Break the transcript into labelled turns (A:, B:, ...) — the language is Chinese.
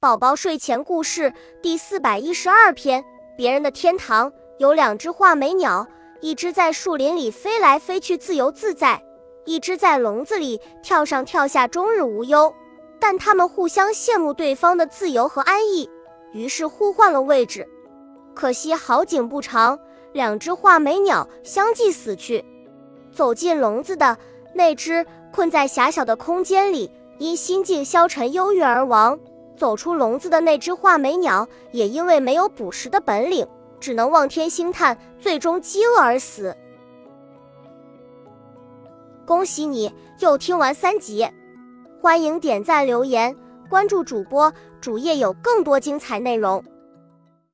A: 宝宝睡前故事第四百一十二篇：别人的天堂。有两只画眉鸟，一只在树林里飞来飞去自由自在，一只在笼子里跳上跳下终日无忧。但它们互相羡慕对方的自由和安逸，于是互换了位置。可惜好景不长，两只画眉鸟相继死去。走进笼子的那只困在狭小的空间里，因心境消沉忧郁而亡。走出笼子的那只画眉鸟，也因为没有捕食的本领，只能望天兴叹，最终饥饿而死。恭喜你又听完三集，欢迎点赞、留言、关注主播，主页有更多精彩内容。